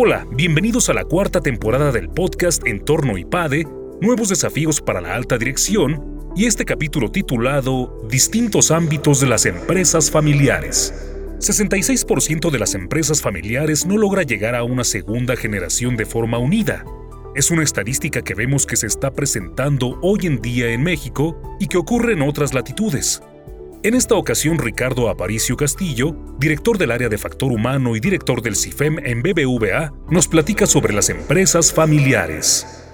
Hola, bienvenidos a la cuarta temporada del podcast Entorno IPADE, Nuevos Desafíos para la Alta Dirección, y este capítulo titulado Distintos ámbitos de las empresas familiares. 66% de las empresas familiares no logra llegar a una segunda generación de forma unida. Es una estadística que vemos que se está presentando hoy en día en México y que ocurre en otras latitudes. En esta ocasión, Ricardo Aparicio Castillo, director del área de factor humano y director del CIFEM en BBVA, nos platica sobre las empresas familiares.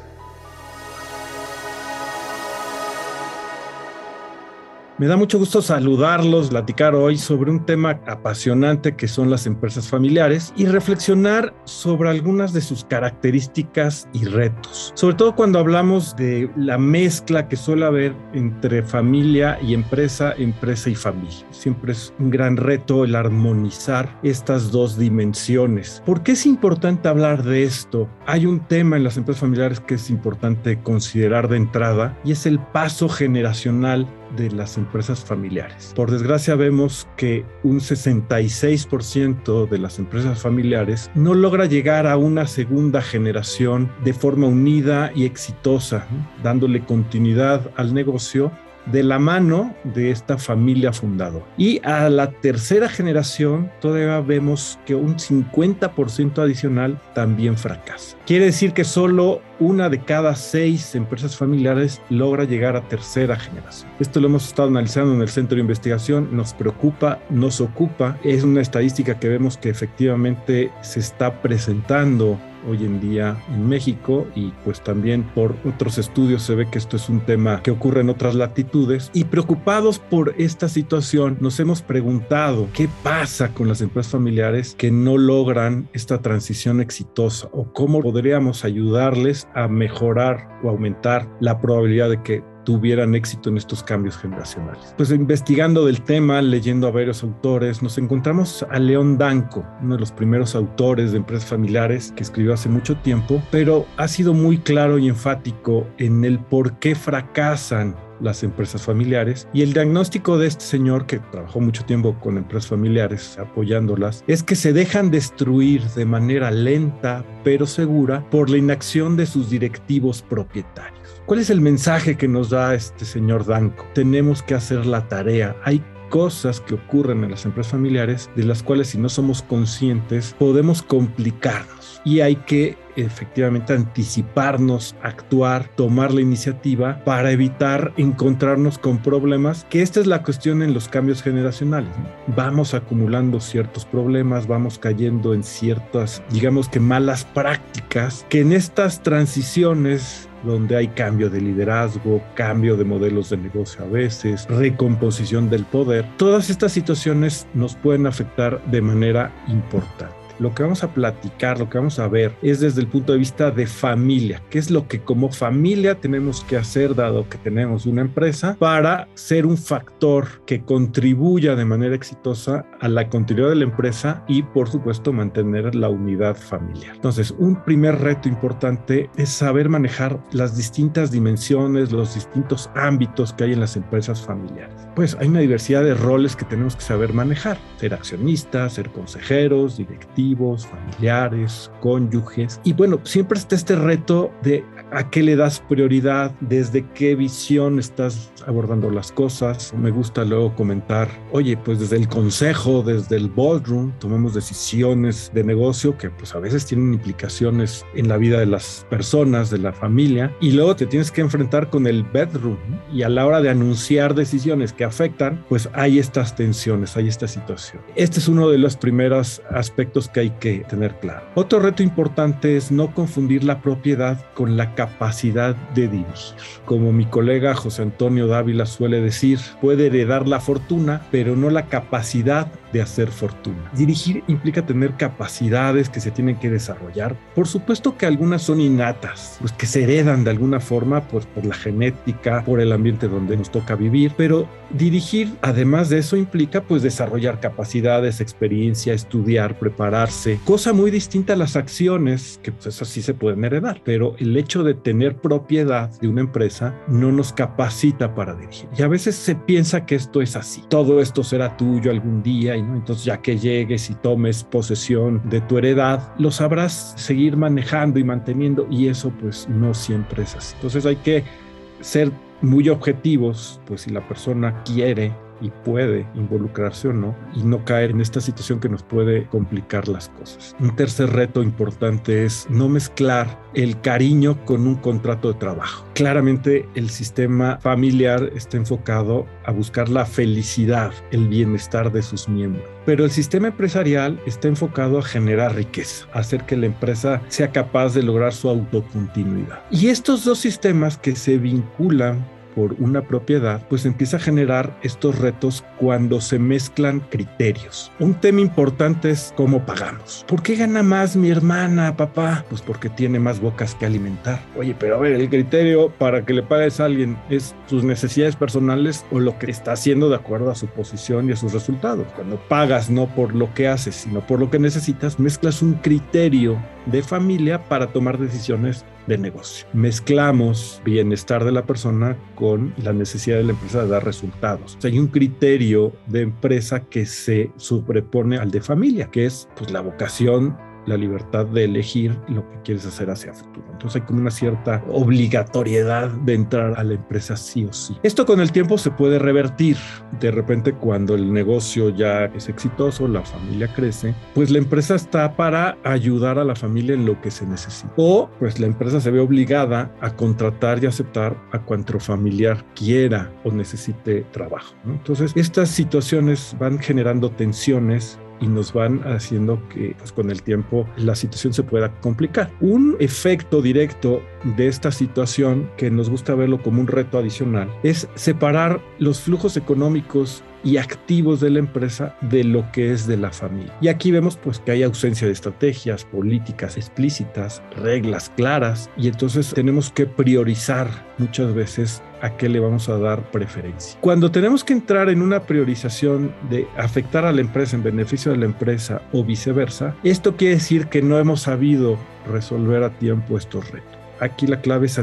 Me da mucho gusto saludarlos, platicar hoy sobre un tema apasionante que son las empresas familiares y reflexionar sobre algunas de sus características y retos. Sobre todo cuando hablamos de la mezcla que suele haber entre familia y empresa, empresa y familia. Siempre es un gran reto el armonizar estas dos dimensiones. ¿Por qué es importante hablar de esto? Hay un tema en las empresas familiares que es importante considerar de entrada y es el paso generacional de las empresas familiares. Por desgracia vemos que un 66% de las empresas familiares no logra llegar a una segunda generación de forma unida y exitosa, dándole continuidad al negocio de la mano de esta familia fundadora. Y a la tercera generación todavía vemos que un 50% adicional también fracasa. Quiere decir que solo una de cada seis empresas familiares logra llegar a tercera generación. Esto lo hemos estado analizando en el centro de investigación, nos preocupa, nos ocupa. Es una estadística que vemos que efectivamente se está presentando hoy en día en México y pues también por otros estudios se ve que esto es un tema que ocurre en otras latitudes. Y preocupados por esta situación nos hemos preguntado qué pasa con las empresas familiares que no logran esta transición exitosa o cómo podríamos ayudarles a mejorar o aumentar la probabilidad de que tuvieran éxito en estos cambios generacionales. Pues investigando del tema, leyendo a varios autores, nos encontramos a León Danco, uno de los primeros autores de empresas familiares que escribió hace mucho tiempo, pero ha sido muy claro y enfático en el por qué fracasan las empresas familiares. Y el diagnóstico de este señor, que trabajó mucho tiempo con empresas familiares apoyándolas, es que se dejan destruir de manera lenta pero segura por la inacción de sus directivos propietarios. ¿Cuál es el mensaje que nos da este señor Danco? Tenemos que hacer la tarea. Hay cosas que ocurren en las empresas familiares de las cuales si no somos conscientes podemos complicarnos y hay que efectivamente anticiparnos, actuar, tomar la iniciativa para evitar encontrarnos con problemas, que esta es la cuestión en los cambios generacionales. Vamos acumulando ciertos problemas, vamos cayendo en ciertas, digamos que malas prácticas, que en estas transiciones donde hay cambio de liderazgo, cambio de modelos de negocio a veces, recomposición del poder, todas estas situaciones nos pueden afectar de manera importante lo que vamos a platicar, lo que vamos a ver es desde el punto de vista de familia, qué es lo que como familia tenemos que hacer dado que tenemos una empresa para ser un factor que contribuya de manera exitosa a la continuidad de la empresa y por supuesto mantener la unidad familiar. Entonces, un primer reto importante es saber manejar las distintas dimensiones, los distintos ámbitos que hay en las empresas familiares. Pues hay una diversidad de roles que tenemos que saber manejar, ser accionistas, ser consejeros, directivos, familiares, cónyuges. Y bueno, siempre está este reto de a qué le das prioridad, desde qué visión estás abordando las cosas. Me gusta luego comentar, oye, pues desde el consejo, desde el boardroom, tomamos decisiones de negocio que pues a veces tienen implicaciones en la vida de las personas, de la familia, y luego te tienes que enfrentar con el bedroom y a la hora de anunciar decisiones que afectan, pues hay estas tensiones, hay esta situación. Este es uno de los primeros aspectos que hay que tener claro. Otro reto importante es no confundir la propiedad con la capacidad de dirigir. Como mi colega José Antonio Dávila suele decir, puede heredar la fortuna, pero no la capacidad de hacer fortuna. Dirigir implica tener capacidades que se tienen que desarrollar. Por supuesto que algunas son innatas, pues que se heredan de alguna forma pues, por la genética, por el ambiente donde nos toca vivir, pero dirigir además de eso implica pues desarrollar capacidades, experiencia, estudiar, preparar cosa muy distinta a las acciones, que pues esas sí se pueden heredar, pero el hecho de tener propiedad de una empresa no nos capacita para dirigir. Y a veces se piensa que esto es así, todo esto será tuyo algún día, y ¿no? entonces ya que llegues y tomes posesión de tu heredad, lo sabrás seguir manejando y manteniendo, y eso pues no siempre es así. Entonces hay que ser muy objetivos, pues si la persona quiere y puede involucrarse o no y no caer en esta situación que nos puede complicar las cosas. Un tercer reto importante es no mezclar el cariño con un contrato de trabajo. Claramente el sistema familiar está enfocado a buscar la felicidad, el bienestar de sus miembros. Pero el sistema empresarial está enfocado a generar riqueza, a hacer que la empresa sea capaz de lograr su autocontinuidad. Y estos dos sistemas que se vinculan por una propiedad, pues empieza a generar estos retos cuando se mezclan criterios. Un tema importante es cómo pagamos. ¿Por qué gana más mi hermana, papá? Pues porque tiene más bocas que alimentar. Oye, pero a ver, el criterio para que le pagues a alguien es sus necesidades personales o lo que está haciendo de acuerdo a su posición y a sus resultados. Cuando pagas no por lo que haces, sino por lo que necesitas, mezclas un criterio de familia para tomar decisiones de negocio. Mezclamos bienestar de la persona con la necesidad de la empresa de dar resultados. hay un criterio de empresa que se sobrepone al de familia, que es pues, la vocación la libertad de elegir lo que quieres hacer hacia futuro. Entonces hay como una cierta obligatoriedad de entrar a la empresa sí o sí. Esto con el tiempo se puede revertir. De repente cuando el negocio ya es exitoso, la familia crece, pues la empresa está para ayudar a la familia en lo que se necesita. O pues la empresa se ve obligada a contratar y aceptar a cuanto familiar quiera o necesite trabajo. Entonces estas situaciones van generando tensiones y nos van haciendo que pues, con el tiempo la situación se pueda complicar. Un efecto directo de esta situación que nos gusta verlo como un reto adicional es separar los flujos económicos y activos de la empresa de lo que es de la familia. Y aquí vemos pues que hay ausencia de estrategias, políticas explícitas, reglas claras y entonces tenemos que priorizar muchas veces a qué le vamos a dar preferencia. Cuando tenemos que entrar en una priorización de afectar a la empresa en beneficio de la empresa o viceversa, esto quiere decir que no hemos sabido resolver a tiempo estos retos. Aquí la clave es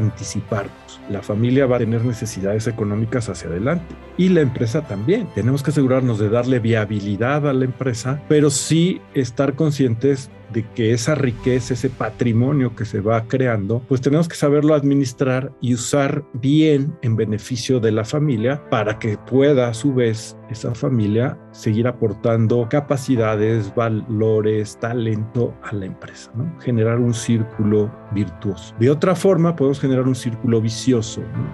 La familia va a tener necesidades económicas hacia adelante y la empresa también. Tenemos que asegurarnos de darle viabilidad a la empresa, pero sí estar conscientes de que esa riqueza, ese patrimonio que se va creando, pues tenemos que saberlo administrar y usar bien en beneficio de la familia para que pueda a su vez esa familia seguir aportando capacidades, valores, talento a la empresa, ¿no? generar un círculo virtuoso. De otra forma, podemos generar un círculo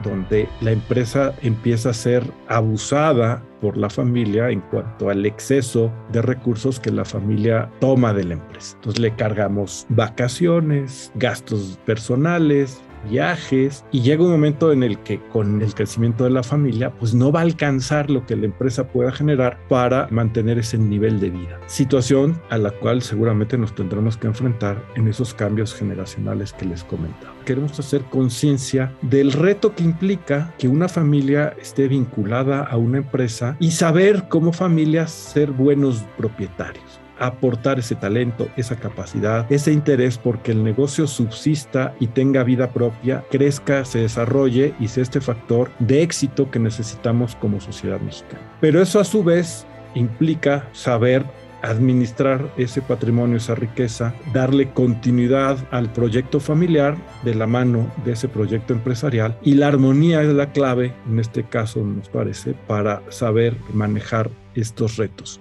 donde la empresa empieza a ser abusada por la familia en cuanto al exceso de recursos que la familia toma de la empresa. Entonces le cargamos vacaciones, gastos personales, viajes y llega un momento en el que con el crecimiento de la familia pues no va a alcanzar lo que la empresa pueda generar para mantener ese nivel de vida. Situación a la cual seguramente nos tendremos que enfrentar en esos cambios generacionales que les comentaba. Queremos hacer conciencia del reto que implica que una familia esté vinculada a una empresa y saber como familia ser buenos propietarios aportar ese talento, esa capacidad, ese interés porque el negocio subsista y tenga vida propia, crezca, se desarrolle y sea este factor de éxito que necesitamos como sociedad mexicana. Pero eso a su vez implica saber administrar ese patrimonio, esa riqueza, darle continuidad al proyecto familiar de la mano de ese proyecto empresarial y la armonía es la clave, en este caso nos parece, para saber manejar estos retos.